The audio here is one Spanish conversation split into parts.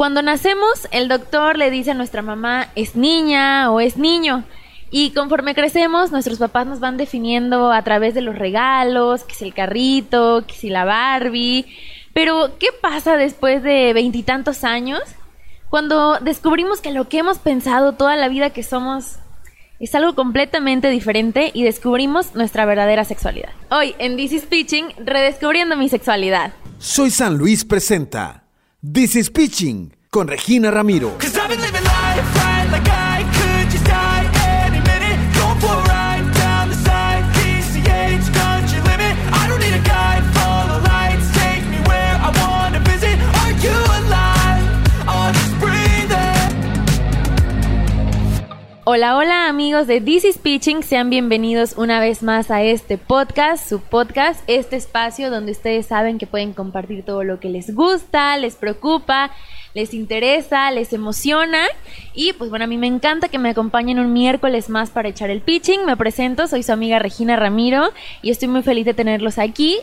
Cuando nacemos, el doctor le dice a nuestra mamá es niña o es niño. Y conforme crecemos, nuestros papás nos van definiendo a través de los regalos, que si el carrito, que si la Barbie. Pero, ¿qué pasa después de veintitantos años? Cuando descubrimos que lo que hemos pensado toda la vida que somos es algo completamente diferente y descubrimos nuestra verdadera sexualidad. Hoy en This is Pitching, redescubriendo mi sexualidad. Soy San Luis presenta This is Pitching con Regina Ramiro. Hola, hola amigos de This is Pitching, sean bienvenidos una vez más a este podcast, su podcast, este espacio donde ustedes saben que pueden compartir todo lo que les gusta, les preocupa, les interesa, les emociona y pues bueno, a mí me encanta que me acompañen un miércoles más para echar el pitching. Me presento, soy su amiga Regina Ramiro y estoy muy feliz de tenerlos aquí.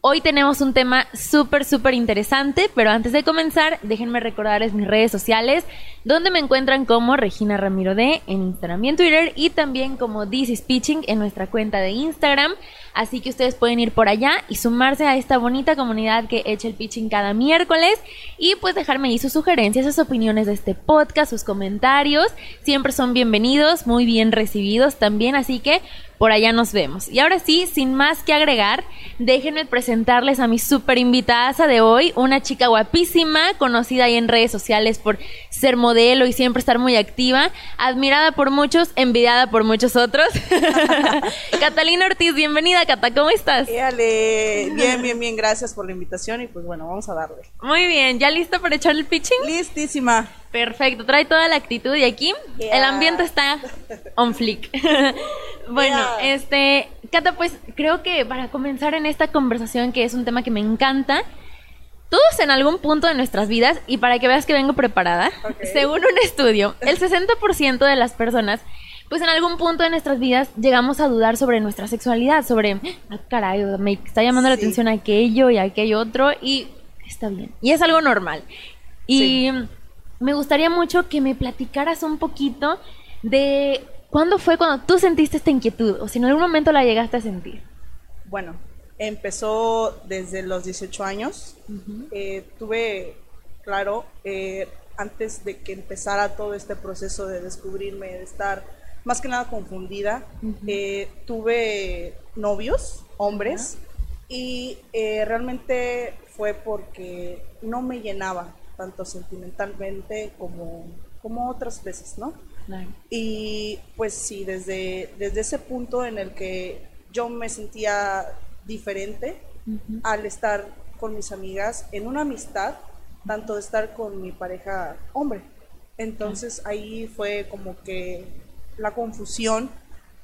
Hoy tenemos un tema súper, súper interesante, pero antes de comenzar, déjenme recordarles mis redes sociales, donde me encuentran como Regina Ramiro D en Instagram y en Twitter, y también como This is Pitching en nuestra cuenta de Instagram. Así que ustedes pueden ir por allá y sumarse a esta bonita comunidad que echa el pitching cada miércoles y pues dejarme ahí sus sugerencias, sus opiniones de este podcast, sus comentarios. Siempre son bienvenidos, muy bien recibidos también, así que por allá nos vemos. Y ahora sí, sin más que agregar, déjenme presentarles a mi super invitada de hoy, una chica guapísima, conocida ahí en redes sociales por ser modelo y siempre estar muy activa, admirada por muchos, envidiada por muchos otros. Catalina Ortiz, bienvenida, Cata, ¿cómo estás? Bien, bien, bien, gracias por la invitación y pues bueno, vamos a darle. Muy bien, ¿ya lista para echar el pitching? Listísima. Perfecto, trae toda la actitud y aquí el ambiente está on flick. bueno, este, Cata, pues creo que para comenzar en esta conversación, que es un tema que me encanta, todos en algún punto de nuestras vidas, y para que veas que vengo preparada, según un estudio, el 60% de las personas, pues en algún punto de nuestras vidas llegamos a dudar sobre nuestra sexualidad, sobre, ah, caray, me está llamando la atención aquello y aquello otro, y está bien. Y es algo normal. Y me gustaría mucho que me platicaras un poquito de cuándo fue cuando tú sentiste esta inquietud, o si en algún momento la llegaste a sentir. Bueno, empezó desde los 18 años. Eh, tuve, claro, eh, antes de que empezara todo este proceso de descubrirme, de estar más que nada confundida, eh, tuve novios, hombres, y realmente fue porque no me llenaba tanto sentimentalmente como, como otras veces, ¿no? Y pues sí, desde, desde ese punto en el que yo me sentía diferente al estar con mis amigas en una amistad, tanto de estar con mi pareja hombre. Entonces ahí fue como que la confusión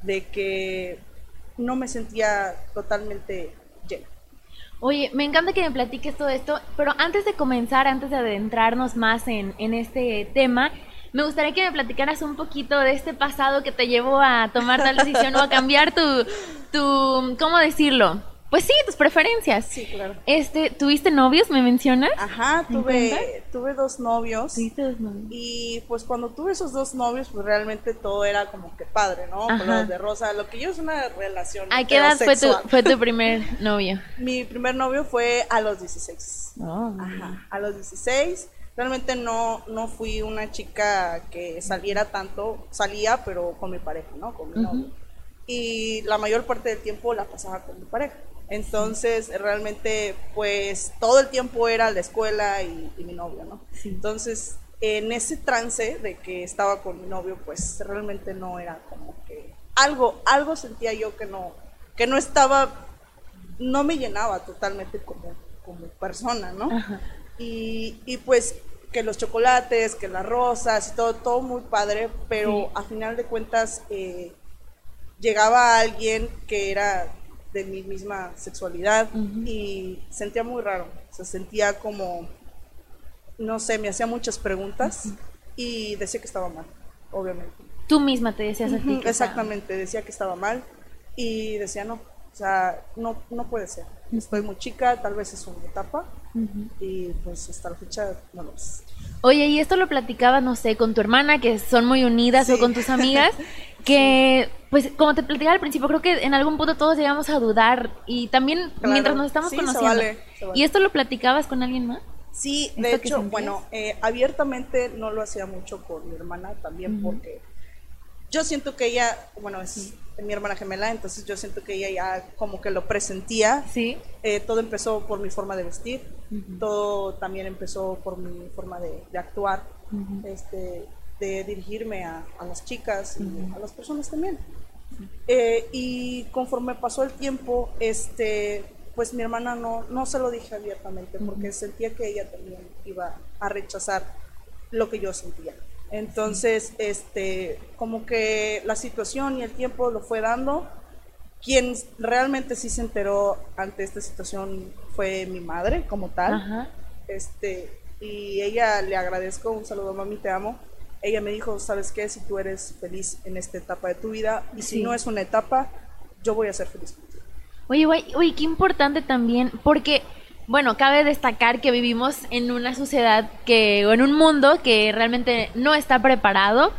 de que no me sentía totalmente llena. Oye, me encanta que me platiques todo esto, pero antes de comenzar, antes de adentrarnos más en, en este tema, me gustaría que me platicaras un poquito de este pasado que te llevó a tomar tal decisión o a cambiar tu, tu, ¿cómo decirlo? Pues sí, tus preferencias. Sí, claro. Este, ¿tuviste novios, me mencionas? Ajá, tuve, tuve dos novios. ¿Tuviste dos novios? Y pues cuando tuve esos dos novios, pues realmente todo era como que padre, ¿no? Colores de rosa, lo que yo es una relación. ¿A qué edad fue tu, fue tu primer novio? Mi primer novio fue a los 16. Ajá, a los 16. Realmente no, no fui una chica que saliera tanto, salía, pero con mi pareja, ¿no? Con mi novio. Y la mayor parte del tiempo la pasaba con mi pareja. Entonces, realmente, pues todo el tiempo era la escuela y, mi novio, ¿no? Entonces, en ese trance de que estaba con mi novio, pues realmente no era como que algo, algo sentía yo que no, que no estaba, no me llenaba totalmente como, como persona, ¿no? Y, y pues que los chocolates, que las rosas y todo, todo muy padre, pero a final de cuentas eh, llegaba alguien que era de mi misma sexualidad y sentía muy raro, se sentía como, no sé, me hacía muchas preguntas y decía que estaba mal, obviamente. Tú misma te decías a ti. Exactamente, decía que estaba mal y decía no, o sea, no, no puede ser. Estoy muy chica, tal vez es una etapa y pues hasta la fecha no lo es. Oye, y esto lo platicabas, no sé, con tu hermana, que son muy unidas, o con tus amigas, que, pues, como te platicaba al principio, creo que en algún punto todos llegamos a dudar, y también mientras nos estamos conociendo. ¿Y esto lo platicabas con alguien más? Sí, de hecho, bueno, eh, abiertamente no lo hacía mucho con mi hermana también, porque yo siento que ella, bueno, es mi hermana gemela, entonces yo siento que ella ya como que lo presentía. Sí. Eh, todo empezó por mi forma de vestir, todo también empezó por mi forma de, actuar, este, de dirigirme a, las chicas y a las personas también. Eh, y conforme pasó el tiempo, este, pues mi hermana no, no se lo dije abiertamente porque sentía que ella también iba a rechazar lo que yo sentía. Entonces, este, como que la situación y el tiempo lo fue dando. Quien realmente sí se enteró ante esta situación fue mi madre, como tal. Este, y ella le agradezco, un saludo mami, te amo. Ella me dijo, ¿sabes qué? Si tú eres feliz en esta etapa de tu vida y si no es una etapa, yo voy a ser feliz Oye, oye, qué importante también, porque bueno, cabe destacar que vivimos en una sociedad que, o en un mundo que realmente no está preparado.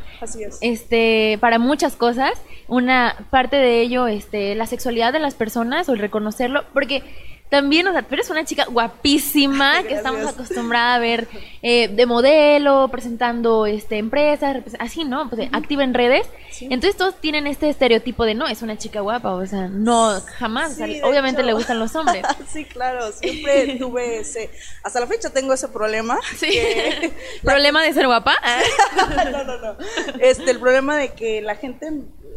Este, para muchas cosas. Una parte de ello, este, la sexualidad de las personas o el reconocerlo, porque también, o sea, tú eres una chica guapísima que estamos acostumbrada a ver eh, de modelo, presentando este empresas, así, ¿no? Pues, activa en redes. Entonces todos tienen este estereotipo de no, es una chica guapa, o sea, no, jamás. obviamente le gustan los hombres. sí, claro, siempre tuve ese. Hasta la fecha tengo ese problema. Sí. ¿Problema de ser guapa? no, no, no. Este, el problema de que la gente,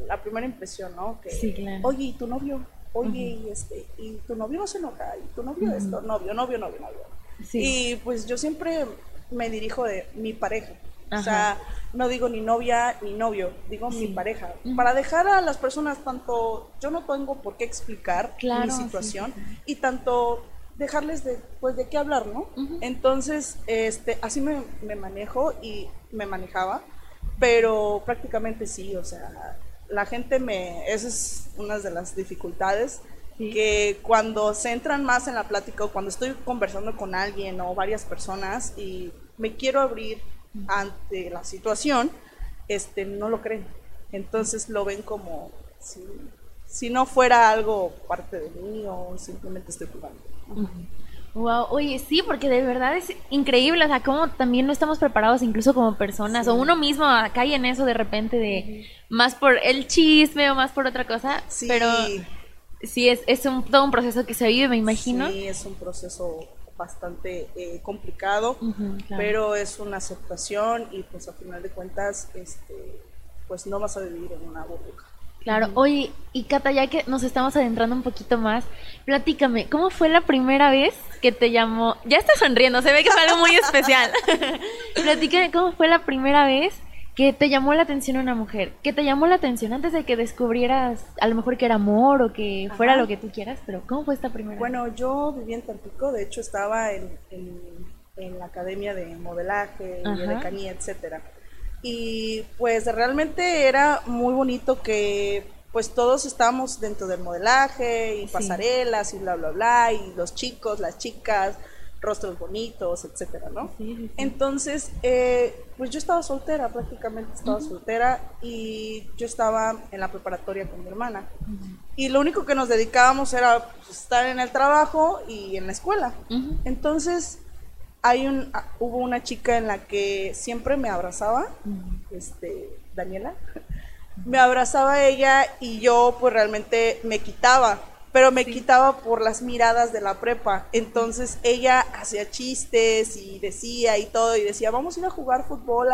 la primera impresión, ¿no? Que, sí, claro. Oye, ¿y tu novio? Oye, y este, y tu novio no se enoja, y tu novio esto, novio, novio, novio, novio. Y pues yo siempre me dirijo de mi pareja. O sea, no digo ni novia ni novio, digo mi pareja. Para dejar a las personas tanto, yo no tengo por qué explicar mi situación y tanto dejarles de, pues, de qué hablar, ¿no? Entonces, este, así me, me manejo y me manejaba, pero prácticamente sí, o sea, la gente me, esa es una de las dificultades, que cuando se entran más en la plática o cuando estoy conversando con alguien o varias personas y me quiero abrir ante la situación, este, no lo creen. Entonces lo ven como si, si no fuera algo parte de mí o simplemente estoy jugando. Wow, oye, sí, porque de verdad es increíble, o sea, como también no estamos preparados incluso como personas, o uno mismo cae en eso de repente de más por el chisme o más por otra cosa, sí. pero sí, es, es un, todo un proceso que se vive, me imagino. Sí, es un proceso bastante eh, complicado, pero es una aceptación y pues a final de cuentas, este, pues no vas a vivir en una burbuja. Claro, oye, y Cata, ya que nos estamos adentrando un poquito más, platícame, ¿cómo fue la primera vez que te llamó? Ya estás sonriendo, se ve que es algo muy especial. platícame, ¿cómo fue la primera vez que te llamó la atención una mujer? ¿Que te llamó la atención antes de que descubrieras a lo mejor que era amor o que fuera lo que tú quieras? Pero ¿cómo fue esta primera Bueno, yo vivía en Tampico, de hecho estaba en, la academia de modelaje, de decanía, etcétera y pues realmente era muy bonito que pues todos estábamos dentro del modelaje y pasarelas y bla bla bla y los chicos, las chicas, rostros bonitos, etcétera, ¿no? Entonces, eh, pues yo estaba soltera, prácticamente estaba soltera y yo estaba en la preparatoria con mi hermana. Y lo único que nos dedicábamos era pues, estar en el trabajo y en la escuela. Entonces, hay un, ah, hubo una chica en la que siempre me abrazaba, este, Daniela, me abrazaba ella y yo pues realmente me quitaba, pero me quitaba por las miradas de la prepa. Entonces ella hacía chistes y decía y todo, y decía, vamos a ir a jugar fútbol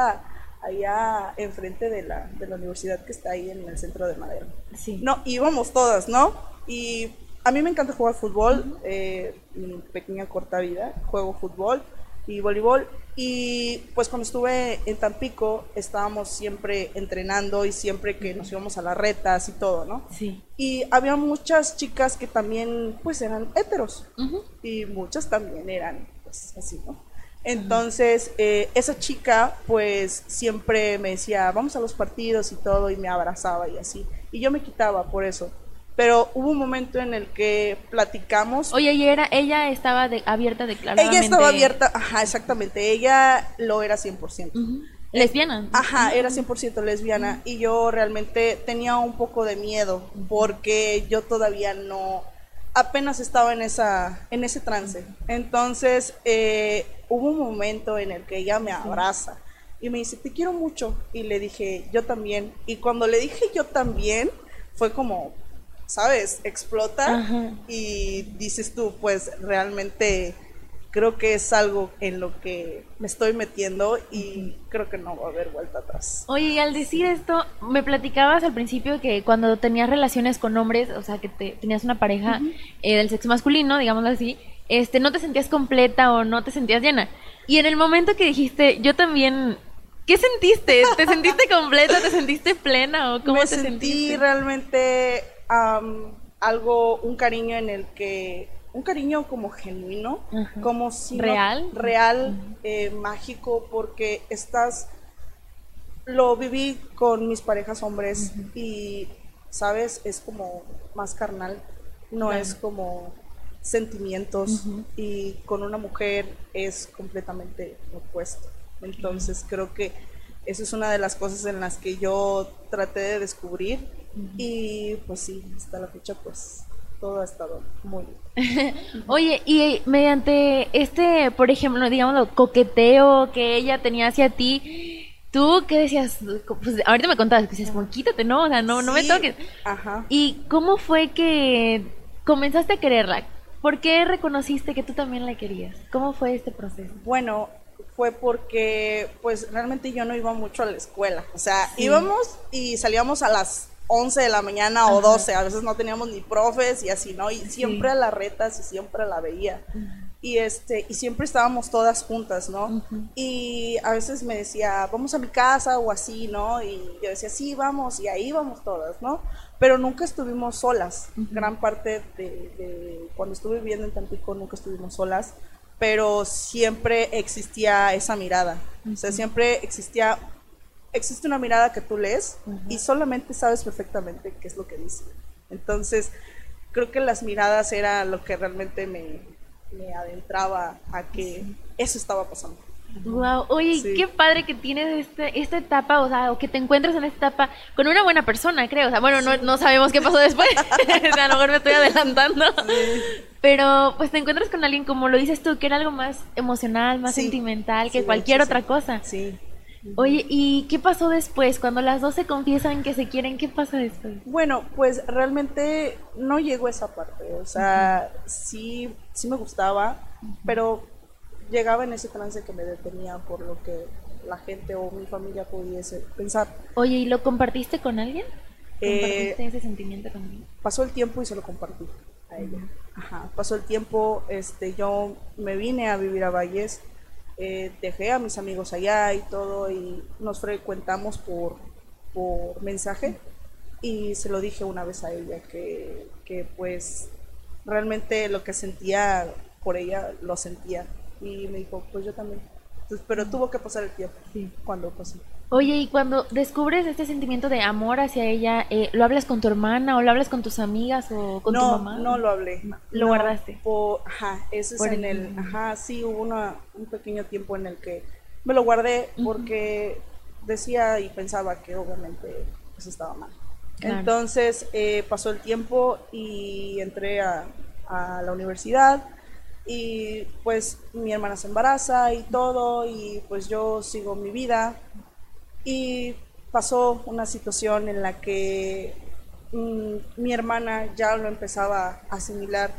allá enfrente de la, de la universidad que está ahí en el centro de Madera. Sí. No, íbamos todas, ¿no? Y a mí me encanta jugar fútbol, eh, mi pequeña corta vida, juego fútbol y voleibol. Y pues cuando estuve en Tampico estábamos siempre entrenando y siempre que nos íbamos a las retas y todo, ¿no? Sí. Y había muchas chicas que también pues eran heteros y muchas también eran pues así, ¿no? Entonces, eh, esa chica, pues, siempre me decía, vamos a los partidos y todo, y me abrazaba y así. Y yo me quitaba por eso. Pero hubo un momento en el que platicamos. Oye, y era, ella estaba de, abierta declaradamente. Ella estaba abierta, ajá, exactamente, ella lo era 100%. Lesbiana. Ajá, era 100% lesbiana y yo realmente tenía un poco de miedo porque yo todavía no, apenas estaba en, esa, en ese trance. Entonces eh, hubo un momento en el que ella me abraza y me dice, te quiero mucho. Y le dije, yo también. Y cuando le dije yo también, fue como, ¿sabes? Explota y dices tú, pues realmente creo que es algo en lo que me estoy metiendo y creo que no va a haber vuelta atrás. Oye, y al decir esto, me platicabas al principio que cuando tenías relaciones con hombres, o sea, que te, tenías una pareja eh, del sexo masculino, digámoslo así, este, no te sentías completa o no te sentías llena. Y en el momento que dijiste, yo también ¿Qué sentiste? ¿Te sentiste completa? ¿Te sentiste plena? ¿O cómo Me te sentí sentiste? realmente algo, un cariño en el que, un cariño como genuino, como si ¿Real? real, eh, mágico, porque estás, lo viví con mis parejas hombres y, sabes, es como más carnal, no es como sentimientos y con una mujer es completamente opuesto. Entonces creo que esa es una de las cosas en las que yo traté de descubrir y pues sí, hasta la fecha pues todo ha estado muy bien. Oye, y mediante este, por ejemplo, digamos, coqueteo que ella tenía hacia ti, ¿tú qué decías? Pues ahorita me contabas que decías, como, quítate, ¿no? O sea, no, no me toques. Ajá. ¿Y cómo fue que comenzaste a quererla? ¿Por qué reconociste que tú también la querías? ¿Cómo fue este proceso? Bueno, fue porque pues realmente yo no iba mucho a la escuela. O sea, íbamos y salíamos a las 11 de la mañana o 12. A veces no teníamos ni profes y así, ¿no? Y siempre a las retas y siempre la veía. Y este, y siempre estábamos todas juntas, ¿no? Y a veces me decía, vamos a mi casa o así, ¿no? Y yo decía, sí, vamos, y ahí vamos todas, ¿no? Pero nunca estuvimos solas. Gran parte de, de cuando estuve viviendo en Tampico nunca estuvimos solas pero siempre existía esa mirada. O sea, siempre existía, existe una mirada que tú lees y solamente sabes perfectamente qué es lo que dice. Entonces, creo que las miradas era lo que realmente me, me adentraba a que eso estaba pasando. Wow, oye, Sí. qué padre que tienes este, esta etapa, o sea, o que te encuentres en esta etapa con una buena persona, creo. O sea, bueno, no, no sabemos qué pasó después. O sea, a lo mejor me estoy adelantando. Pero pues te encuentras con alguien, como lo dices tú, que era algo más emocional, más sentimental que cualquier otra cosa. Sí. Oye, ¿y qué pasó después? Cuando las dos se confiesan que se quieren, ¿qué pasa después? Bueno, pues realmente no llegó a esa parte. O sea, sí, sí me gustaba, pero llegaba en ese trance que me detenía por lo que la gente o mi familia pudiese pensar. Oye, ¿y lo compartiste con alguien? Eh, ¿Compartiste ese sentimiento con alguien? pasó el tiempo y se lo compartí a ella. Ajá, pasó el tiempo, este, yo me vine a vivir a Valles, eh, dejé a mis amigos allá y todo, y nos frecuentamos por, por mensaje, y se lo dije una vez a ella, que, que pues realmente lo que sentía por ella, lo sentía, y me dijo, pues yo también. Entonces, pero tuvo que pasar el tiempo Sí. cuando pasó. Oye, y cuando descubres este sentimiento de amor hacia ella, eh, ¿lo hablas con tu hermana o lo hablas con tus amigas o con no, tu mamá? No lo hablé. Lo No, guardaste. por- ajá, eso es Por en el- el, ajá, sí, hubo una, un pequeño tiempo en el que me lo guardé porque decía y pensaba que obviamente eso estaba mal. Claro. Entonces eh, pasó el tiempo y entré a, a la universidad y pues mi hermana se embaraza y todo y pues yo sigo mi vida y pasó una situación en la que mm, mi hermana ya lo empezaba a asimilar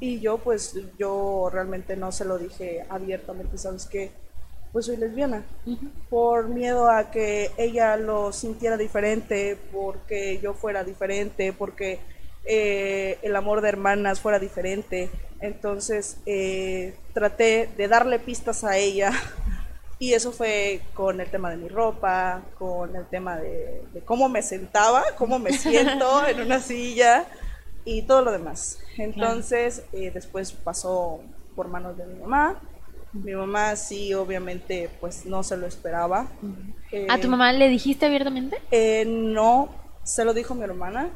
y yo pues yo realmente no se lo dije abiertamente, ¿sabes qué? Pues soy lesbiana. Por miedo a que ella lo sintiera diferente, porque yo fuera diferente, porque eh, el amor de hermanas fuera diferente. Entonces eh, traté de darle pistas a ella y eso fue con el tema de mi ropa, con el tema de, de cómo me sentaba, cómo me siento en una silla y todo lo demás. Entonces, eh, después pasó por manos de mi mamá. Mi mamá sí, obviamente, pues no se lo esperaba. ¿A tu mamá le dijiste abiertamente? no, se lo dijo mi hermana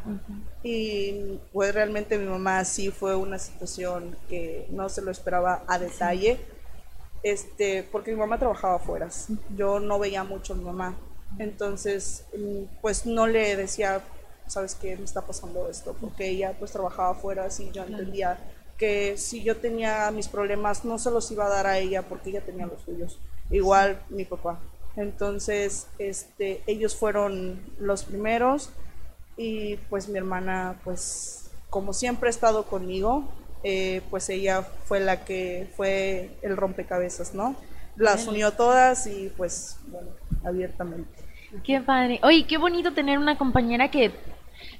y pues realmente mi mamá sí fue una situación que no se lo esperaba a detalle, este, porque mi mamá trabajaba afuera, yo no veía mucho a mi mamá, entonces mm, pues no le decía, sabes qué, me está pasando esto, porque ella pues trabajaba afuera y yo entendía que si yo tenía mis problemas no se los iba a dar a ella porque ella tenía los suyos, igual mi papá. Entonces, este, ellos fueron los primeros y pues mi hermana, pues como siempre ha estado conmigo, eh, pues ella fue la que fue el rompecabezas, ¿no? Las unió todas y pues, bueno, abiertamente. Qué padre. Oye, qué bonito tener una compañera que,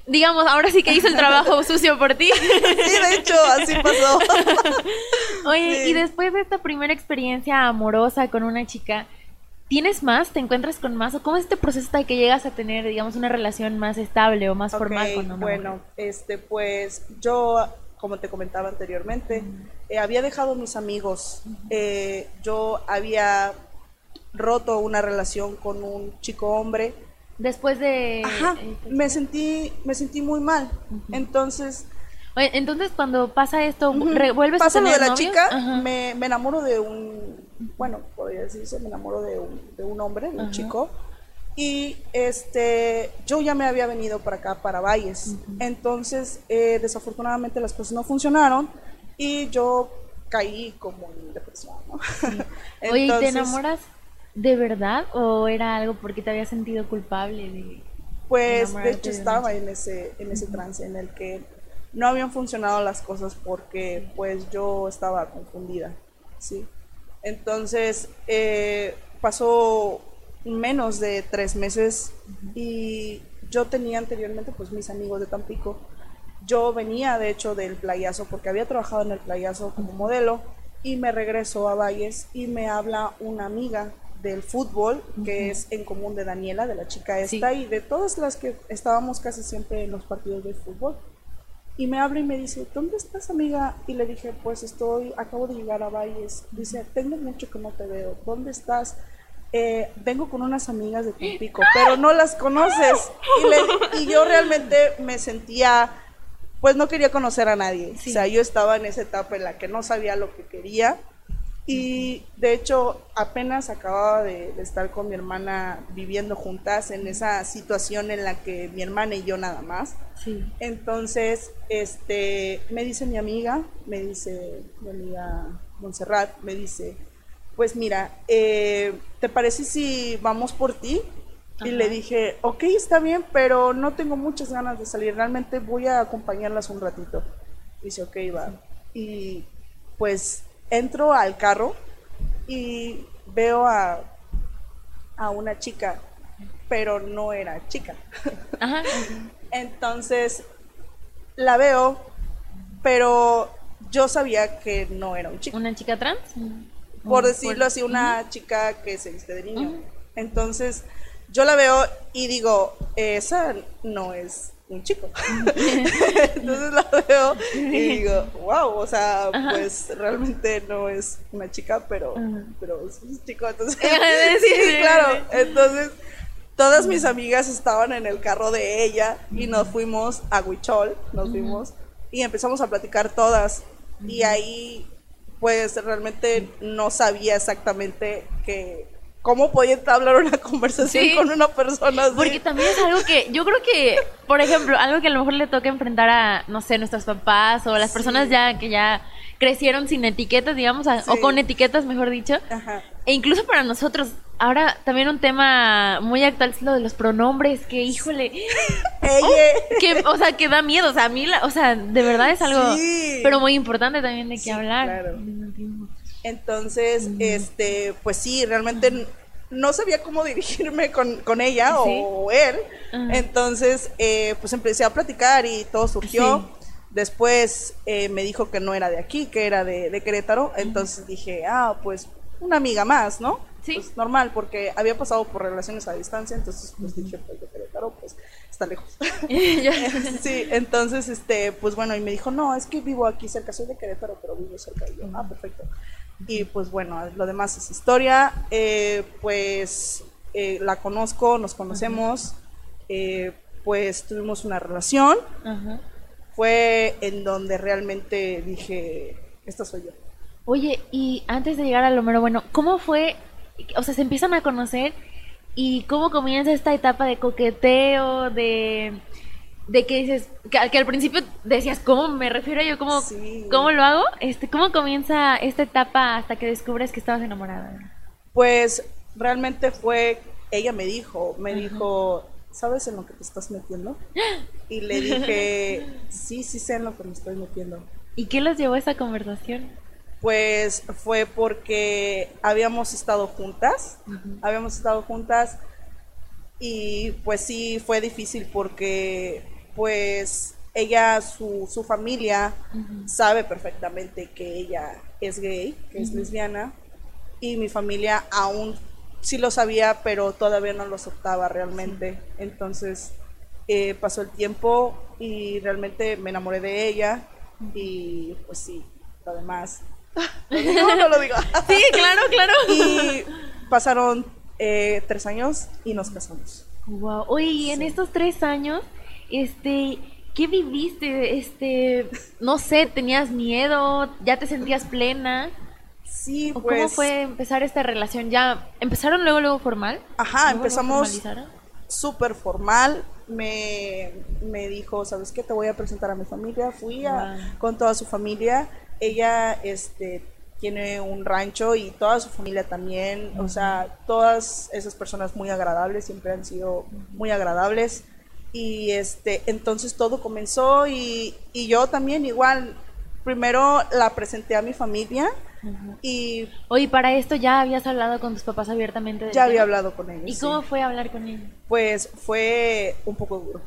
digamos, ahora sí que hizo el trabajo sucio por ti. Sí, de hecho, así pasó. Oye, y después de esta primera experiencia amorosa con una chica, ¿Tienes más? ¿Te encuentras con más? ¿O cómo es este proceso hasta que llegas a tener, digamos, una relación más estable o más formal con una Bueno, este, pues yo, como te comentaba anteriormente, eh, había dejado mis amigos. Eh, yo había roto una relación con un chico hombre. Después de... Ajá, eh, me sentí, me sentí muy mal. Entonces cuando pasa esto, ¿vuelves a tener de la chica, me, me enamoro de un bueno, podría decirse, me enamoro de un, de un hombre, de un chico. Y este, yo ya me había venido para acá, para Valles. Entonces, eh, desafortunadamente las cosas no funcionaron y yo caí como en depresión. ¿no? Oye, ¿te enamoras de verdad o era algo porque te había sentido culpable de... Pues de hecho estaba en ese, en ese trance en el que no habían funcionado las cosas porque pues yo estaba confundida, ¿sí? Entonces, eh, pasó menos de tres meses y yo tenía anteriormente pues mis amigos de Tampico. Yo venía de hecho del playazo porque había trabajado en el playazo como modelo y me regreso a Valles y me habla una amiga del fútbol que es en común de Daniela, de la chica esta y de todas las que estábamos casi siempre en los partidos de fútbol. Y me habla y me dice, ¿dónde estás amiga? Y le dije, pues estoy, acabo de llegar a Valles. Dice, tengo mucho que no te veo. ¿Dónde estás? Eh, vengo con unas amigas de Tampico, pero no las conoces. Y, y, yo realmente me sentía, pues no quería conocer a nadie. O sea, yo estaba en esa etapa en la que no sabía lo que quería y de hecho, apenas acababa de, estar con mi hermana viviendo juntas en esa situación en la que mi hermana y yo nada más. Sí. Entonces, este, me dice mi amiga, me dice mi amiga Montserrat, me dice, pues mira, eh, ¿te parece si vamos por ti? Y le dije, ok, está bien, pero no tengo muchas ganas de salir, realmente voy a acompañarlas un ratito. Dice, ok, va. Y pues entro al carro y veo a, a una chica, pero no era chica. Entonces la veo, pero yo sabía que no era un chico. ¿Una chica trans? Por decirlo así, una chica que se viste de niño. Entonces yo la veo y digo, esa no es un chico. Entonces la veo y digo, wow, o sea, pues realmente no es una chica, pero, pero es un chico. Entonces, sí, claro. Entonces, todas mis amigas estaban en el carro de ella y nos fuimos a Huichol, nos fuimos y empezamos a platicar todas. Y ahí, pues realmente no sabía exactamente que ¿Cómo podía entablar una conversación con una persona así? Porque también es algo que, yo creo que, por ejemplo, algo que a lo mejor le toca enfrentar a, no sé, nuestros papás o las personas ya que ya crecieron sin etiquetas, digamos, o con etiquetas, mejor dicho. E incluso para nosotros, ahora también un tema muy actual es lo de los pronombres, que híjole, que, o sea, que da miedo, o sea, a mí, o sea, de verdad es algo, pero muy importante también de qué hablar. Claro. Entonces, este, pues sí, realmente no sabía cómo dirigirme con, con ella o él. Entonces, eh, pues empecé a platicar y todo surgió. Después eh, me dijo que no era de aquí, que era de, Querétaro. Entonces dije, ah, pues una amiga más, ¿no? Sí. Pues normal, porque había pasado por relaciones a distancia, entonces pues dije, pues de Querétaro, pues está lejos. sí, entonces, este, pues bueno, y me dijo, no, es que vivo aquí cerca, soy de Querétaro, pero vivo cerca. Y yo, ah, perfecto. Y pues bueno, lo demás es historia. Eh, pues eh, la conozco, nos conocemos. Eh, pues tuvimos una relación. Fue en donde realmente dije, esta soy yo. Oye, y antes de llegar a lo mero bueno, ¿cómo fue? O sea, se empiezan a conocer y cómo comienza esta etapa de coqueteo, de, de que dices, que, al principio decías, ¿cómo me refiero yo? ¿Cómo, ¿Cómo lo hago? Este, ¿Cómo comienza esta etapa hasta que descubres que estabas enamorada? Pues realmente fue, ella me dijo, me dijo, ¿sabes en lo que te estás metiendo? Y le dije, sí, sí sé en lo que me estoy metiendo. ¿Y qué los llevó a esa conversación? Pues fue porque habíamos estado juntas, habíamos estado juntas y pues sí fue difícil porque pues ella, su, su familia sabe perfectamente que ella es gay, que es lesbiana y mi familia aún sí lo sabía, pero todavía no lo aceptaba realmente. Entonces eh, pasó el tiempo y realmente me enamoré de ella y pues sí, lo demás. no, no lo digo. sí, claro, claro. Y pasaron eh, tres años y nos casamos. Wow. Oye, y en estos tres años, este, ¿qué viviste? Este, no sé, ¿tenías miedo? ¿Ya te sentías plena? Sí, pues. ¿Cómo fue empezar esta relación? ¿Ya empezaron luego, luego formal? Ajá, empezamos súper formal. Me, me dijo, ¿sabes qué? Te voy a presentar a mi familia. Fui a, con toda su familia. Ella este, tiene un rancho y toda su familia también. O sea, todas esas personas muy agradables, siempre han sido muy agradables. Y este, entonces todo comenzó y, y yo también igual. Primero la presenté a mi familia y Oye, para esto ya habías hablado con tus papás abiertamente. ya había hablado con ellos. ¿Y cómo fue hablar con ellos? Pues fue un poco duro,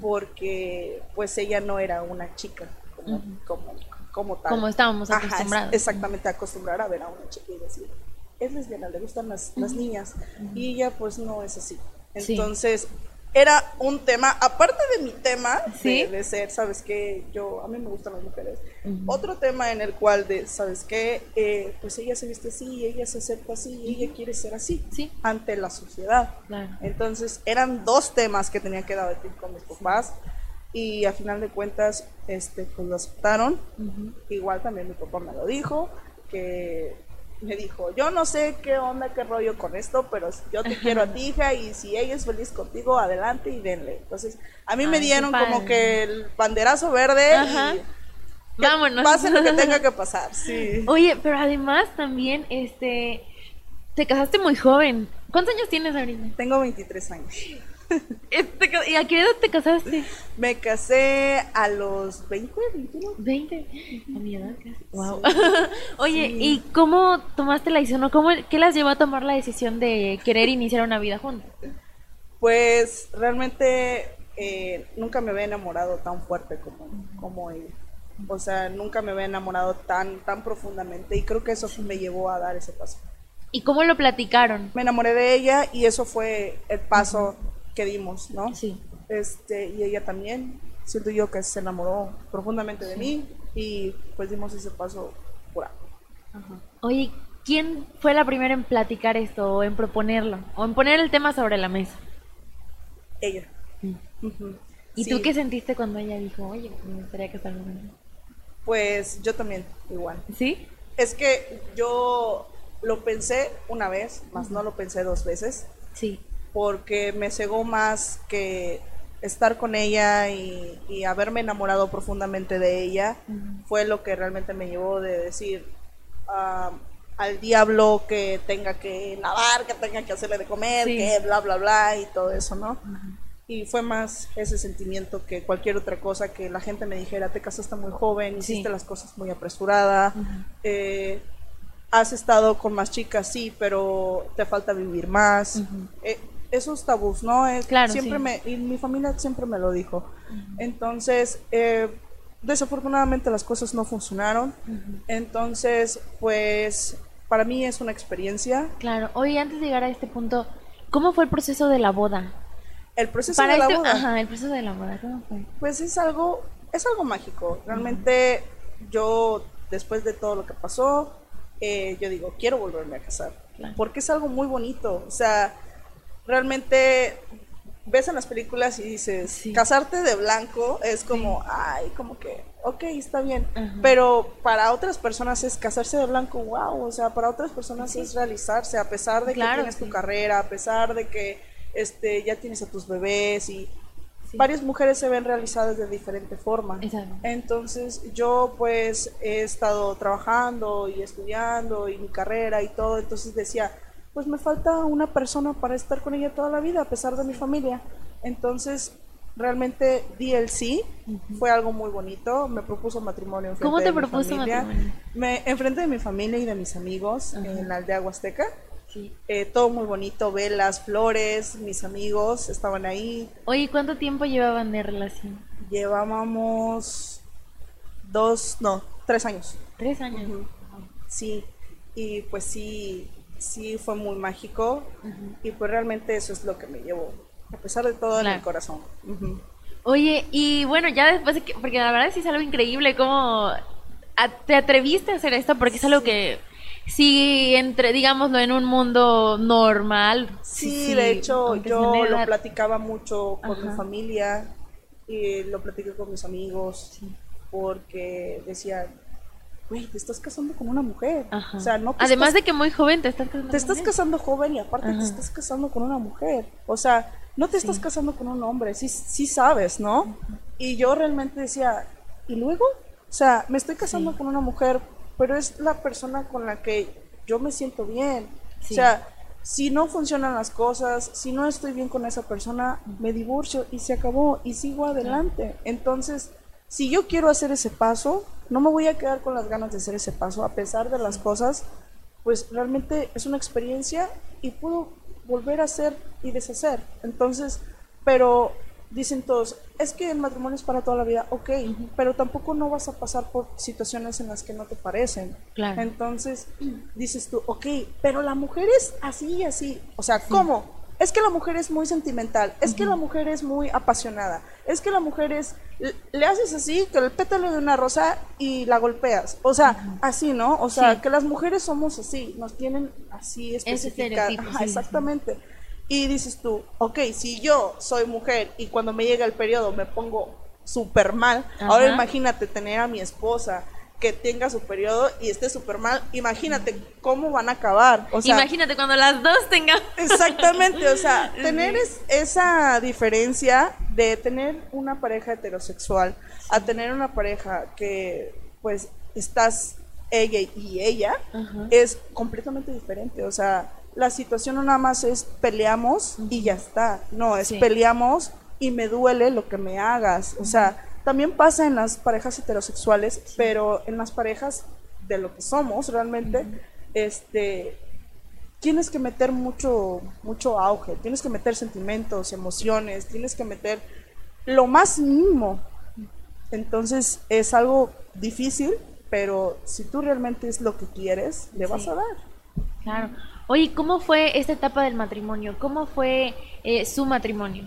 porque pues ella no era una chica como, como, tal. Como estábamos acostumbrados. exactamente, acostumbrar a ver a una chica y decir, es lesbiana, le gustan las, las niñas. Y ella pues no es así. Entonces, era un tema, aparte de mi tema de, ser, ¿sabes qué? Yo, a mí me gustan las mujeres. Otro tema en el cual de, ¿sabes qué? Eh, pues ella se viste así, ella se acepta así, ella quiere ser así ante la sociedad. Entonces, eran dos temas que tenía que debatir con mis papás y a final de cuentas, este, pues lo aceptaron. Igual también mi papá me lo dijo, que me dijo, yo no sé qué onda, qué rollo con esto, pero yo te quiero a ti, hija, y si ella es feliz contigo, adelante y denle. Entonces, a mí me dieron como que el banderazo verde y Vámonos. pase lo que tenga que pasar, sí. Oye, pero además también, este, te casaste muy joven. ¿Cuántos años tienes ahorita? Tengo 23 años. ¿Y a qué edad te casaste? Me casé a los 20, 21. 20, a mi edad casi. Wow. Oye, ¿y cómo tomaste la decisión cómo, qué las llevó a tomar la decisión de querer iniciar una vida juntos? Pues realmente eh, nunca me había enamorado tan fuerte como, como ella. O sea, nunca me había enamorado tan, tan profundamente y creo que eso me llevó a dar ese paso. ¿Y cómo lo platicaron? Me enamoré de ella y eso fue el paso que dimos, ¿no? Sí. Este, y ella también, siento yo que se enamoró profundamente de mí y pues dimos ese paso por ahí. Oye, ¿quién fue la primera en platicar esto o en proponerlo o en poner el tema sobre la mesa? Ella. ¿Y tú qué sentiste cuando ella dijo, oye, me gustaría que Pues yo también, igual. ¿Sí? Es que yo lo pensé una vez, más no lo pensé dos veces. Sí porque me cegó más que estar con ella y, haberme enamorado profundamente de ella fue lo que realmente me llevó de decir ah, al diablo que tenga que nadar, que tenga que hacerle de comer, que bla, bla, bla y todo eso, ¿no? Y fue más ese sentimiento que cualquier otra cosa, que la gente me dijera, te casaste muy joven, hiciste las cosas muy apresurada, eh, has estado con más chicas, sí, pero te falta vivir más esos tabús, ¿no? es claro, siempre me, y mi familia siempre me lo dijo. Entonces, eh, desafortunadamente las cosas no funcionaron. Entonces, pues, para mí es una experiencia. Claro. Oye, antes de llegar a este punto, ¿cómo fue el proceso de la boda? El proceso de la este, boda. Ajá, el proceso de la boda, ¿cómo fue? Pues es algo, es algo mágico. Realmente, yo, después de todo lo que pasó, eh, yo digo, quiero volverme a casar. Porque es algo muy bonito. O sea, realmente ves en las películas y dices, casarte de blanco es como, ay, como que, ok, está bien. Pero para otras personas es casarse de blanco, wow, o sea, para otras personas es realizarse, a pesar de que tienes tu carrera, a pesar de que este, ya tienes a tus bebés y varias mujeres se ven realizadas de diferente forma. Entonces yo pues he estado trabajando y estudiando y mi carrera y todo, entonces decía, pues me falta una persona para estar con ella toda la vida, a pesar de mi familia. Entonces, realmente di el sí, fue algo muy bonito, me propuso matrimonio. ¿Cómo te propuso matrimonio? Me enfrente de mi familia y de mis amigos en la aldea Huasteca. Eh, todo muy bonito, velas, flores, mis amigos estaban ahí. Oye, ¿cuánto tiempo llevaban de relación? Llevábamos dos, no, tres años. Tres años. Sí, y pues sí, sí fue muy mágico y pues realmente eso es lo que me llevó, a pesar de todo, en el corazón. Oye, y bueno, ya después de que, porque la verdad sí es algo increíble cómo te atreviste a hacer esto, porque es algo que sí, entre, digámoslo, en un mundo normal. Sí, de hecho yo lo platicaba mucho con mi familia y lo platiqué con mis amigos, porque decía güey, te estás casando con una mujer. O sea, no Además de que muy joven te estás casando. Te estás casando joven y aparte te estás casando con una mujer. O sea, no te estás casando con un hombre, sí, sí sabes, ¿no? Y yo realmente decía, ¿y luego? O sea, me estoy casando con una mujer, pero es la persona con la que yo me siento bien. O sea, si no funcionan las cosas, si no estoy bien con esa persona, me divorcio y se acabó y sigo adelante. Entonces, si yo quiero hacer ese paso, no me voy a quedar con las ganas de hacer ese paso, a pesar de las cosas, pues realmente es una experiencia y puedo volver a hacer y deshacer. Entonces, pero dicen todos, es que el matrimonio es para toda la vida, ok, pero tampoco no vas a pasar por situaciones en las que no te parecen. Entonces, dices tú, ok, pero la mujer es así y así. O sea, ¿cómo? Es que la mujer es muy sentimental, es que la mujer es muy apasionada, es que la mujer es, le haces así, que el pétalo de una rosa y la golpeas, o sea, así, ¿no? O sea, que las mujeres somos así, nos tienen así especificadas. exactamente. Y dices tú, ok, si yo soy mujer y cuando me llega el periodo me pongo súper mal, ahora imagínate tener a mi esposa, que tenga su periodo y esté súper mal, imagínate cómo van a acabar. O sea, imagínate cuando las dos tengan. Exactamente, o sea, tener esa diferencia de tener una pareja heterosexual a tener una pareja que pues estás ella y ella es completamente diferente. O sea, la situación no nada más es peleamos y ya está. No, es peleamos y me duele lo que me hagas. O sea, también pasa en las parejas heterosexuales, pero en las parejas de lo que somos realmente, este, tienes que meter mucho, mucho auge, tienes que meter sentimientos, emociones, tienes que meter lo más mínimo. Entonces es algo difícil, pero si tú realmente es lo que quieres, le vas a dar. Claro. Oye, ¿cómo fue esta etapa del matrimonio? ¿Cómo fue eh, su matrimonio?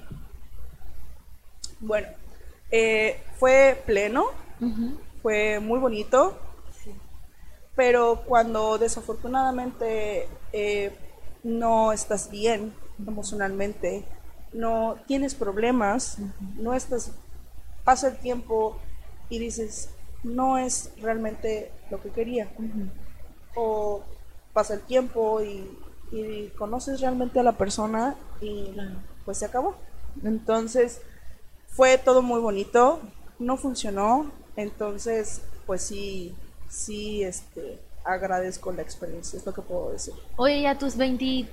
Bueno, eh, fue pleno, fue muy bonito, pero cuando desafortunadamente eh, no estás bien emocionalmente, no tienes problemas, no estás, pasa el tiempo y dices, no es realmente lo que quería. O pasa el tiempo y, y, conoces realmente a la persona y pues se acabó. Entonces, fue todo muy bonito, no funcionó, entonces pues sí, sí, este, agradezco la experiencia, es lo que puedo decir. Oye, ya tus 20,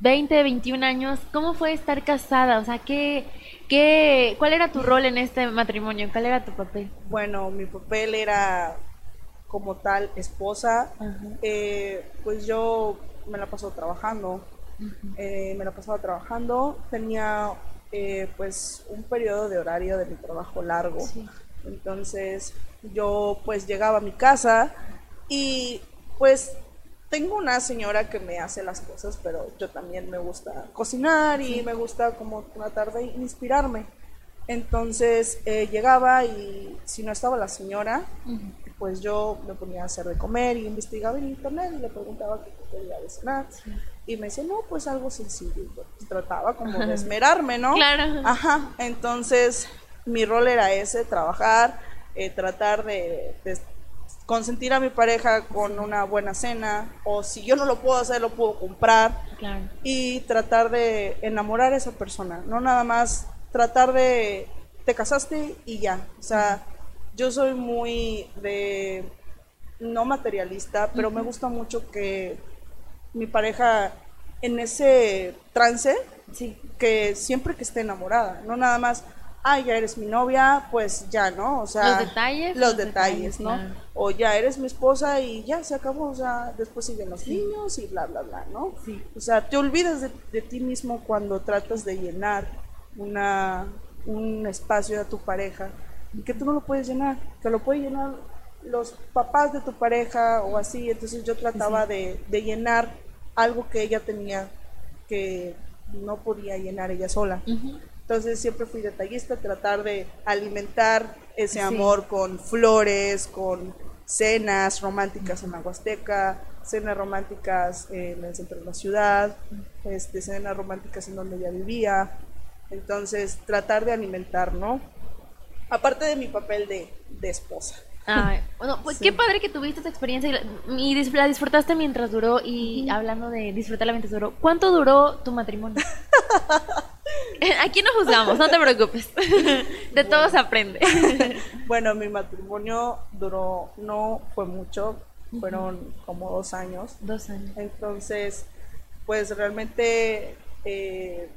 20 21 años, ¿cómo fue estar casada? O sea, ¿qué, qué, ¿cuál era tu rol en este matrimonio? ¿Cuál era tu papel? Bueno, mi papel era como tal esposa, eh, pues yo me la pasaba trabajando, eh, me la pasaba trabajando, tenía eh, pues un periodo de horario de mi trabajo largo. Entonces yo pues llegaba a mi casa y pues tengo una señora que me hace las cosas, pero yo también me gusta cocinar y me gusta como tratar de inspirarme. Entonces eh, llegaba y si no estaba la señora, pues yo me ponía a hacer de comer y investigaba en internet y le preguntaba qué quería de cenar. Y me decía, no, pues algo sencillo. Trataba como de esmerarme, ¿no? Claro. Ajá, entonces mi rol era ese, trabajar, eh, tratar de, de consentir a mi pareja con una buena cena, o si yo no lo puedo hacer, lo puedo comprar. Claro. Y tratar de enamorar a esa persona, no nada más tratar de, te casaste y ya. O sea, yo soy muy de, no materialista, pero me gusta mucho que mi pareja en ese trance, Sí. que siempre que esté enamorada, no nada más, ah, ya eres mi novia, pues ya, ¿no? O sea, Los detalles, Los, los detalles, detalles, ¿no? claro. O ya eres mi esposa y ya se acabó, o sea, después siguen los niños y bla, bla, bla, ¿no? Sí. O sea, te olvidas de, de ti mismo cuando tratas de llenar una, un espacio a tu pareja y que tú no lo puedes llenar, que lo pueden llenar los papás de tu pareja o así. Entonces yo trataba de, de llenar algo que ella tenía que no podía llenar ella sola. Entonces siempre fui detallista, tratar de alimentar ese Sí. amor con flores, con cenas románticas en la Huasteca, cenas románticas en el centro de la ciudad, este, cenas románticas en donde ella vivía. Entonces tratar de alimentar, ¿no? Aparte de mi papel de, de esposa. Ay, bueno, pues Sí. qué padre que tuviste esta experiencia y la, y dis- la disfrutaste mientras duró. Y hablando de disfrutarla mientras duró, ¿cuánto duró tu matrimonio? Aquí no juzgamos, no te preocupes. De todo se aprende. Bueno, mi matrimonio duró, no fue mucho, fueron como dos años. Dos años. Entonces, pues realmente eh,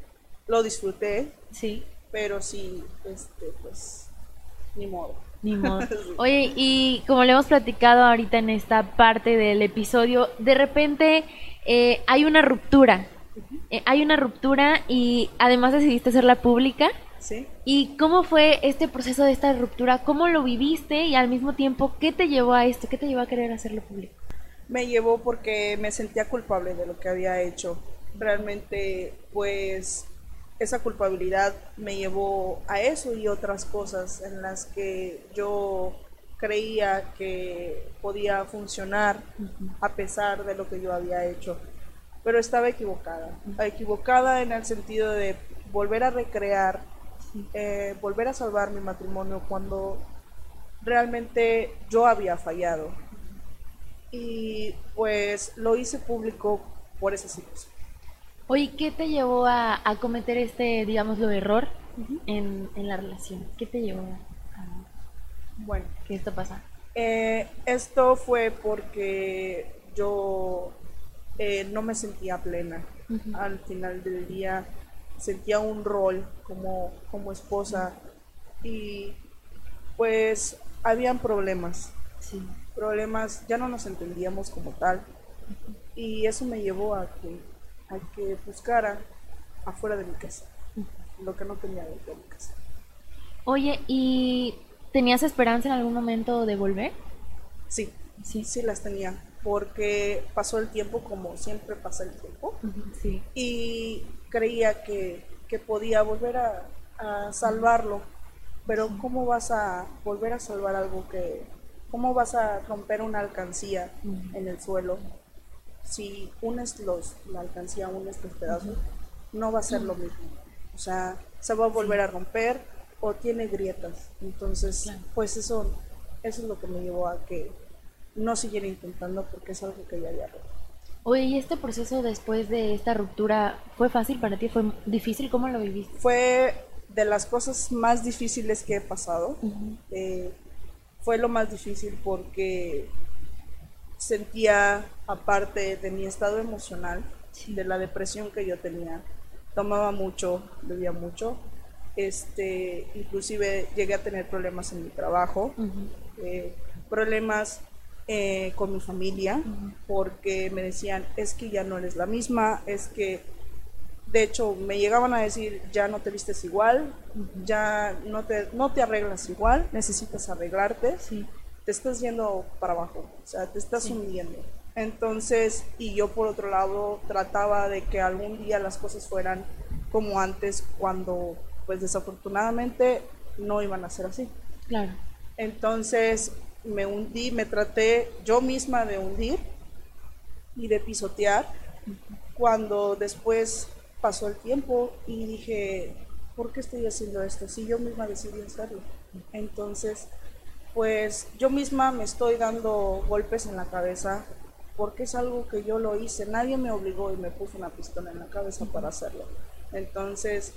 lo disfruté, Sí, pero sí, este, pues, ni modo. Ni modo. Oye, y como le hemos platicado ahorita en esta parte del episodio, de repente eh, hay una ruptura. Eh, hay una ruptura y además decidiste hacerla pública. ¿Sí? ¿Y cómo fue este proceso de esta ruptura? ¿Cómo lo viviste y al mismo tiempo qué te llevó a esto? ¿Qué te llevó a querer hacerlo público? Me llevó porque me sentía culpable de lo que había hecho. Realmente, pues, esa culpabilidad me llevó a eso y otras cosas en las que yo creía que podía funcionar a pesar de lo que yo había hecho. Pero estaba equivocada. Equivocada en el sentido de volver a recrear, eh, volver a salvar mi matrimonio cuando realmente yo había fallado. Y pues lo hice público por esa situación. Oye, ¿qué te llevó a, a cometer este, digámoslo, error en, en la relación? ¿Qué te llevó a Bueno, que esto pasara? eh, esto fue porque yo eh, no me sentía plena. Al final del día sentía un rol como, como esposa y pues habían problemas. Sí. problemas, ya no nos entendíamos como tal. Y eso me llevó a que, a que buscara afuera de mi casa, lo que no tenía dentro de mi casa. Oye, ¿y tenías esperanza en algún momento de volver? Sí, Sí. sí las tenía, porque pasó el tiempo como siempre pasa el tiempo, Sí. y creía que, que podía volver a, a salvarlo, pero ¿cómo vas a volver a salvar algo que, cómo vas a romper una alcancía en el suelo? Si unes los, la alcancía, unes los pedazos, no va a ser lo mismo. O sea, se va a volver a romper o tiene grietas. Entonces, Claro. pues eso, eso es lo que me llevó a que no siguiera intentando porque es algo que ya había roto. Oye, ¿y este proceso después de esta ruptura fue fácil para ti? ¿Fue difícil? ¿Cómo lo viviste? Fue de las cosas más difíciles que he pasado. Ujú. Eh, fue lo más difícil porque sentía, aparte de mi estado emocional, Sí. de la depresión que yo tenía, tomaba mucho, bebía mucho, este, inclusive llegué a tener problemas en mi trabajo, eh, problemas eh, con mi familia, porque me decían, es que ya no eres la misma, es que, de hecho, me llegaban a decir, ya no te vistes igual, ya no te, no te arreglas igual, necesitas arreglarte, Sí. Te estás yendo para abajo, o sea, te estás Sí. hundiendo. Entonces, y yo por otro lado trataba de que algún día las cosas fueran como antes, cuando pues desafortunadamente no iban a ser así. Claro. Entonces me hundí, me traté yo misma de hundir y de pisotear cuando después pasó el tiempo y dije, ¿por qué estoy haciendo esto? Si yo misma decidí hacerlo. Entonces, pues yo misma me estoy dando golpes en la cabeza porque es algo que yo lo hice. Nadie me obligó y me puso una pistola en la cabeza para hacerlo. Entonces,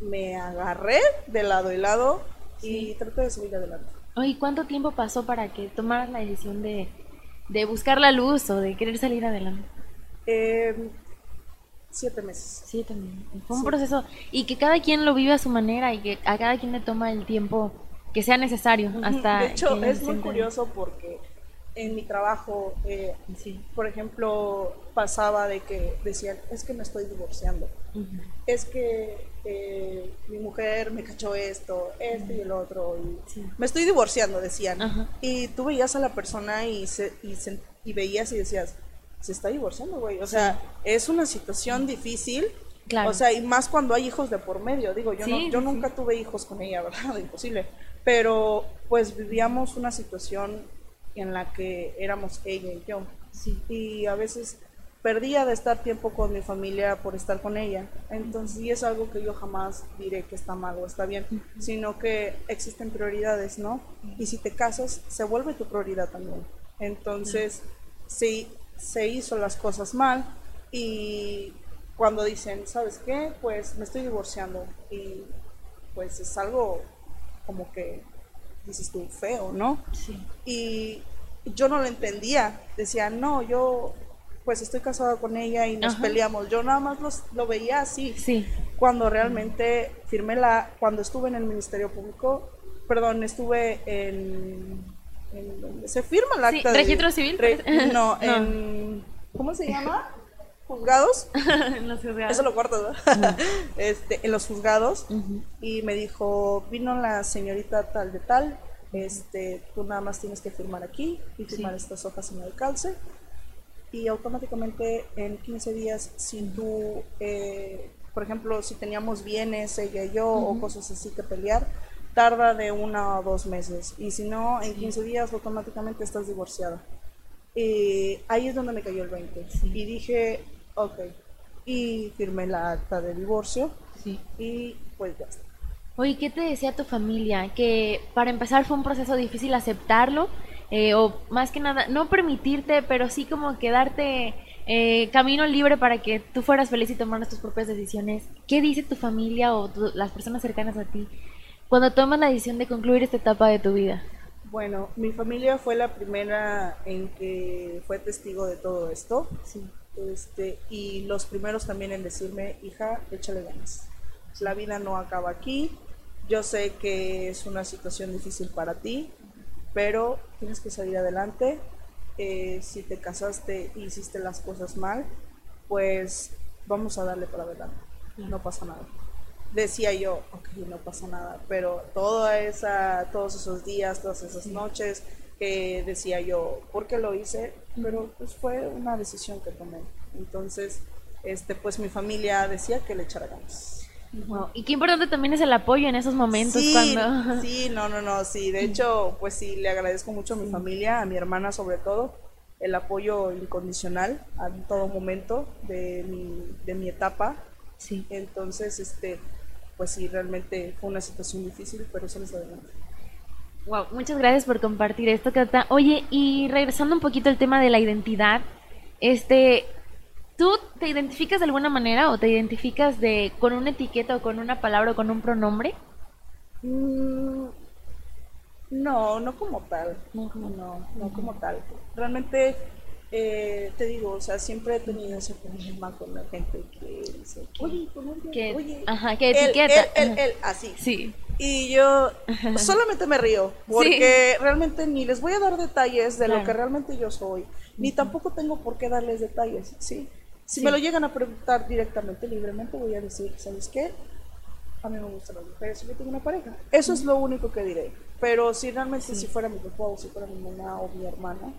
me agarré de lado y lado y traté de seguir adelante. ¿Y cuánto tiempo pasó para que tomaras la decisión de, de buscar la luz o de querer salir adelante? Eh, siete meses. Siete meses. Fue un proceso y que cada quien lo vive a su manera y que a cada quien le toma el tiempo que sea necesario hasta de hecho es muy curioso porque en mi trabajo eh, por ejemplo pasaba de que decían es que me estoy divorciando. Es que eh, mi mujer me cachó esto esto y el otro y me estoy divorciando decían. Y tú veías a la persona y se, y, y veías y decías se está divorciando güey o sea es una situación difícil. Claro. O sea, y más cuando hay hijos de por medio. Digo, yo, no, yo nunca tuve hijos con ella, ¿verdad? Imposible pero pues vivíamos una situación en la que éramos ella y yo. Y a veces perdía de estar tiempo con mi familia por estar con ella. Entonces, y es algo que yo jamás diré que está mal o está bien, sino que existen prioridades, ¿no? Y si te casas, se vuelve tu prioridad también. Entonces, sí, se hizo las cosas mal y cuando dicen, ¿sabes qué? Pues me estoy divorciando y pues es algo como que dices tú, feo, ¿no? Sí. Y yo no lo entendía. Decía, no, yo pues estoy casada con ella y nos peleamos. Yo nada más lo veía así. Sí. Cuando realmente firmé la, cuando estuve en el Ministerio Público, perdón, estuve en, en se firma el acta registro civil. no, en, ¿cómo se llama? Juzgados. en los juzgados. Eso lo corto, este, en los juzgados. Y me dijo, vino la señorita tal de tal, este, tú nada más tienes que firmar aquí y firmar estas hojas en el calce. Y automáticamente en 15 días, si tú, eh, por ejemplo, si teníamos bienes, ella y yo, o cosas así que pelear, tarda de una o dos meses. Y si no, en 15 días automáticamente estás divorciada. Y ahí es donde me cayó el 20. Y dije, Ok. Y firmé la acta de divorcio. Sí. Y pues ya está. Oye, ¿qué te decía tu familia? Que para empezar fue un proceso difícil aceptarlo, eh, o más que nada, no permitirte, pero sí como quedarte eh, camino libre para que tú fueras feliz y tomaras tus propias decisiones. ¿Qué dice tu familia o las personas cercanas a ti cuando tomas la decisión de concluir esta etapa de tu vida? Bueno, mi familia fue la primera en que fue testigo de todo esto. Sí. Este, y los primeros también en decirme, hija, échale ganas. La vida no acaba aquí. Yo sé que es una situación difícil para ti, pero tienes que salir adelante. Eh, si te casaste y hiciste las cosas mal, pues vamos a darle para adelante. No pasa nada. Decía yo, ok, no pasa nada, pero toda esa, todos esos días, todas esas noches, que decía yo, ¿por qué lo hice? Pero pues fue una decisión que tomé. Entonces, este, pues mi familia decía que le echara ganas. Y qué importante también es el apoyo en esos momentos sí, cuando... Sí, no, no, no, sí. De hecho, pues sí, le agradezco mucho a mi familia, a mi hermana sobre todo, el apoyo incondicional a todo momento de mi, de mi etapa. Sí. Entonces, este, pues sí, realmente fue una situación difícil, pero eso les adelante. Wow, muchas gracias por compartir esto, Cata. Oye, y regresando un poquito al tema de la identidad, este, ¿tú te identificas de alguna manera o te identificas de con una etiqueta o con una palabra o con un pronombre? Mm, no, no como tal. No, no, no como tal. Realmente eh, te digo, o sea, siempre he tenido ese problema con la gente que dice, oye, ajá, ¿qué etiqueta? Él, él, así. Sí. Y yo solamente me río, porque realmente ni les voy a dar detalles de lo que realmente yo soy, ni tampoco tengo por qué darles detalles, ¿sí? Si me lo llegan a preguntar directamente, libremente, voy a decir, ¿sabes qué? A mí me gustan las mujeres yo tengo una pareja. Eso es lo único que diré. Pero si realmente si fuera mi papá o si fuera mi mamá o mi hermana,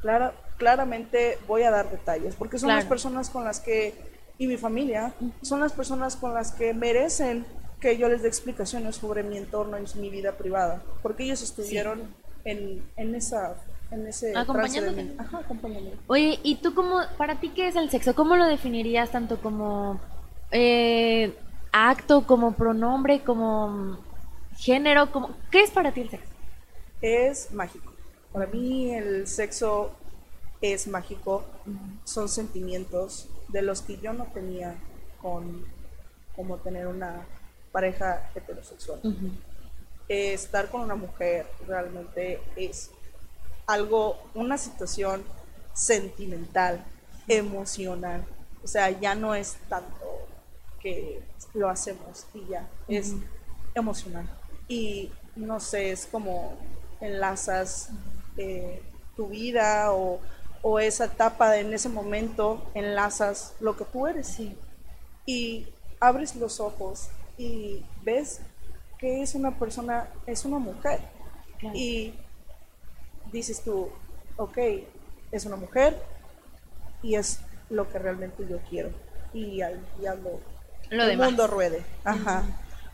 Clara, claramente voy a dar detalles, porque son las personas con las que, y mi familia, son las personas con las que merecen que yo les dé explicaciones sobre mi entorno y mi vida privada, porque ellos estuvieron en, en, esa, en ese Acompañándote. Ajá, acompañándome. Oye, ¿y tú cómo, para ti qué es el sexo? ¿Cómo lo definirías tanto como eh, acto, como pronombre, como género? Como, ¿Qué es para ti el sexo? Es mágico. Para mí el sexo es mágico. Son sentimientos de los que yo no tenía con como tener una pareja heterosexual. Eh, estar con una mujer realmente es algo, una situación sentimental, emocional. O sea, ya no es tanto que lo hacemos y ya, es emocional. Y no sé, es como enlazas eh, tu vida o, o esa etapa de- en ese momento, enlazas lo que tú eres y abres los ojos y ves que es una persona, es una mujer. Claro. Y dices tú, ok, es una mujer y es lo que realmente yo quiero. Y al diablo, Lo el demás. mundo ruede. Ajá.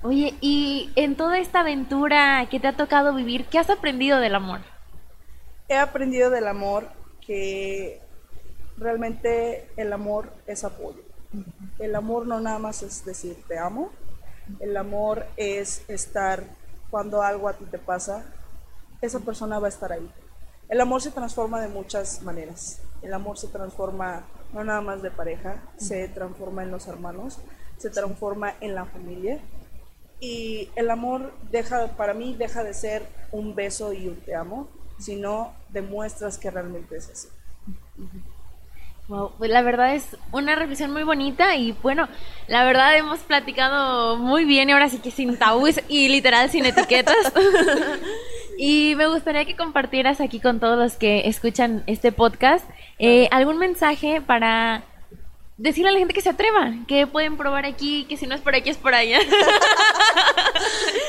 Oye, y en toda esta aventura que te ha tocado vivir, ¿qué has aprendido del amor? He aprendido del amor que realmente el amor es apoyo. El amor no nada más es decir te amo. El amor es estar cuando algo a ti te pasa, esa persona va a estar ahí. El amor se transforma de muchas maneras. El amor se transforma no nada más de pareja, se transforma en los hermanos, se transforma en la familia. Y el amor deja, para mí, deja de ser un beso y un te amo, sino demuestras que realmente es así. Wow, pues la verdad es una reflexión muy bonita y bueno, la verdad hemos platicado muy bien y ahora sí que sin tabús y literal sin etiquetas. y me gustaría que compartieras aquí con todos los que escuchan este podcast eh, algún mensaje para decirle a la gente que se atreva, que pueden probar aquí, que si no es por aquí es por allá.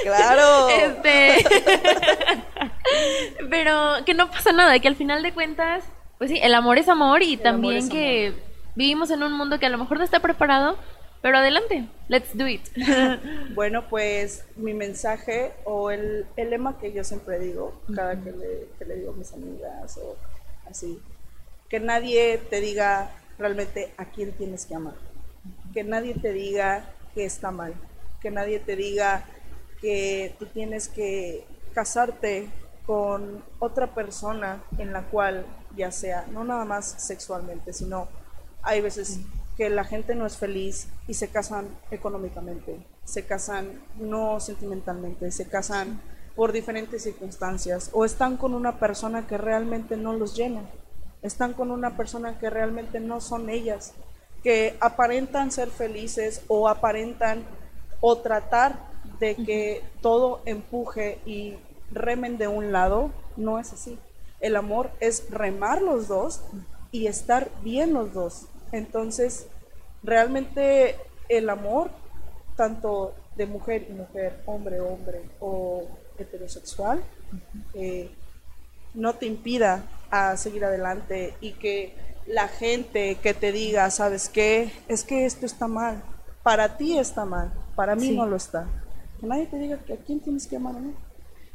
Claro. Este. Pero que no pasa nada, que al final de cuentas, pues sí, el amor es amor y también que vivimos en un mundo que a lo mejor no está preparado, pero adelante, let's do it. Bueno, pues mi mensaje o el, el lema que yo siempre digo, cada que le, que le digo a mis amigas o así, que nadie te diga realmente a quién tienes que amar, que nadie te diga que está mal, que nadie te diga que tú tienes que casarte con otra persona en la cual ya sea, no nada más sexualmente, sino hay veces que la gente no es feliz y se casan económicamente, se casan no sentimentalmente, se casan por diferentes circunstancias o están con una persona que realmente no los llena, están con una persona que realmente no son ellas, que aparentan ser felices o aparentan o tratar de que todo empuje y remen de un lado, no es así. El amor es remar los dos y estar bien los dos. Entonces, realmente el amor, tanto de mujer y mujer, hombre, hombre o heterosexual, eh, no te impida a seguir adelante y que la gente que te diga, ¿sabes qué? Es que esto está mal. Para ti está mal, para mí Sí. no lo está. Que nadie te diga que a quién tienes que amar no.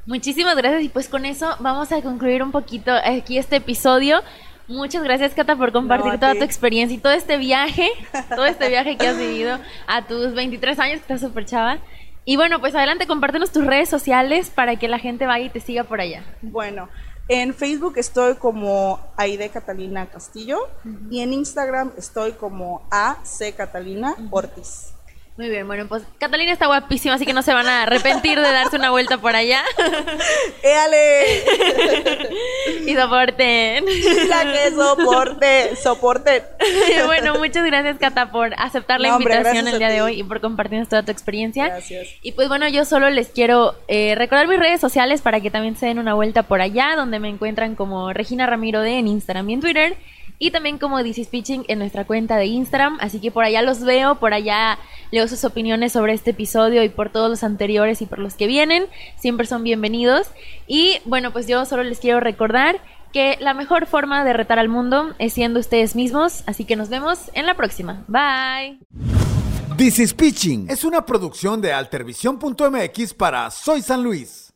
Muchísimas gracias y pues con eso vamos a concluir un poquito aquí este episodio. Muchas gracias Cata por compartir No, toda tu experiencia y todo este viaje, todo este viaje que has vivido a tus 23 años, que estás súper chava. Y bueno, pues adelante, compártenos tus redes sociales para que la gente vaya y te siga por allá. Bueno, en Facebook estoy como Aide Catalina Castillo y en Instagram estoy como AC Catalina Ortiz. Muy bien, bueno, pues Catalina está guapísima, así que no se van a arrepentir de darse una vuelta por allá. ¡Éale! y soporten. La que soporte, soporte. bueno, muchas gracias, Cata, por aceptar la No, invitación el día de hoy y por compartirnos toda tu experiencia. Gracias. Y pues bueno, yo solo les quiero eh, recordar mis redes sociales para que también se den una vuelta por allá, donde me encuentran como Regina Ramiro de en Instagram y en Twitter. Y también como This is Pitching en nuestra cuenta de Instagram. Así que por allá los veo, por allá leo sus opiniones sobre este episodio y por todos los anteriores y por los que vienen. Siempre son bienvenidos. Y bueno, pues yo solo les quiero recordar que la mejor forma de retar al mundo es siendo ustedes mismos. Así que nos vemos en la próxima. Bye. This is Pitching es una producción de altervisión.mx para Soy San Luis.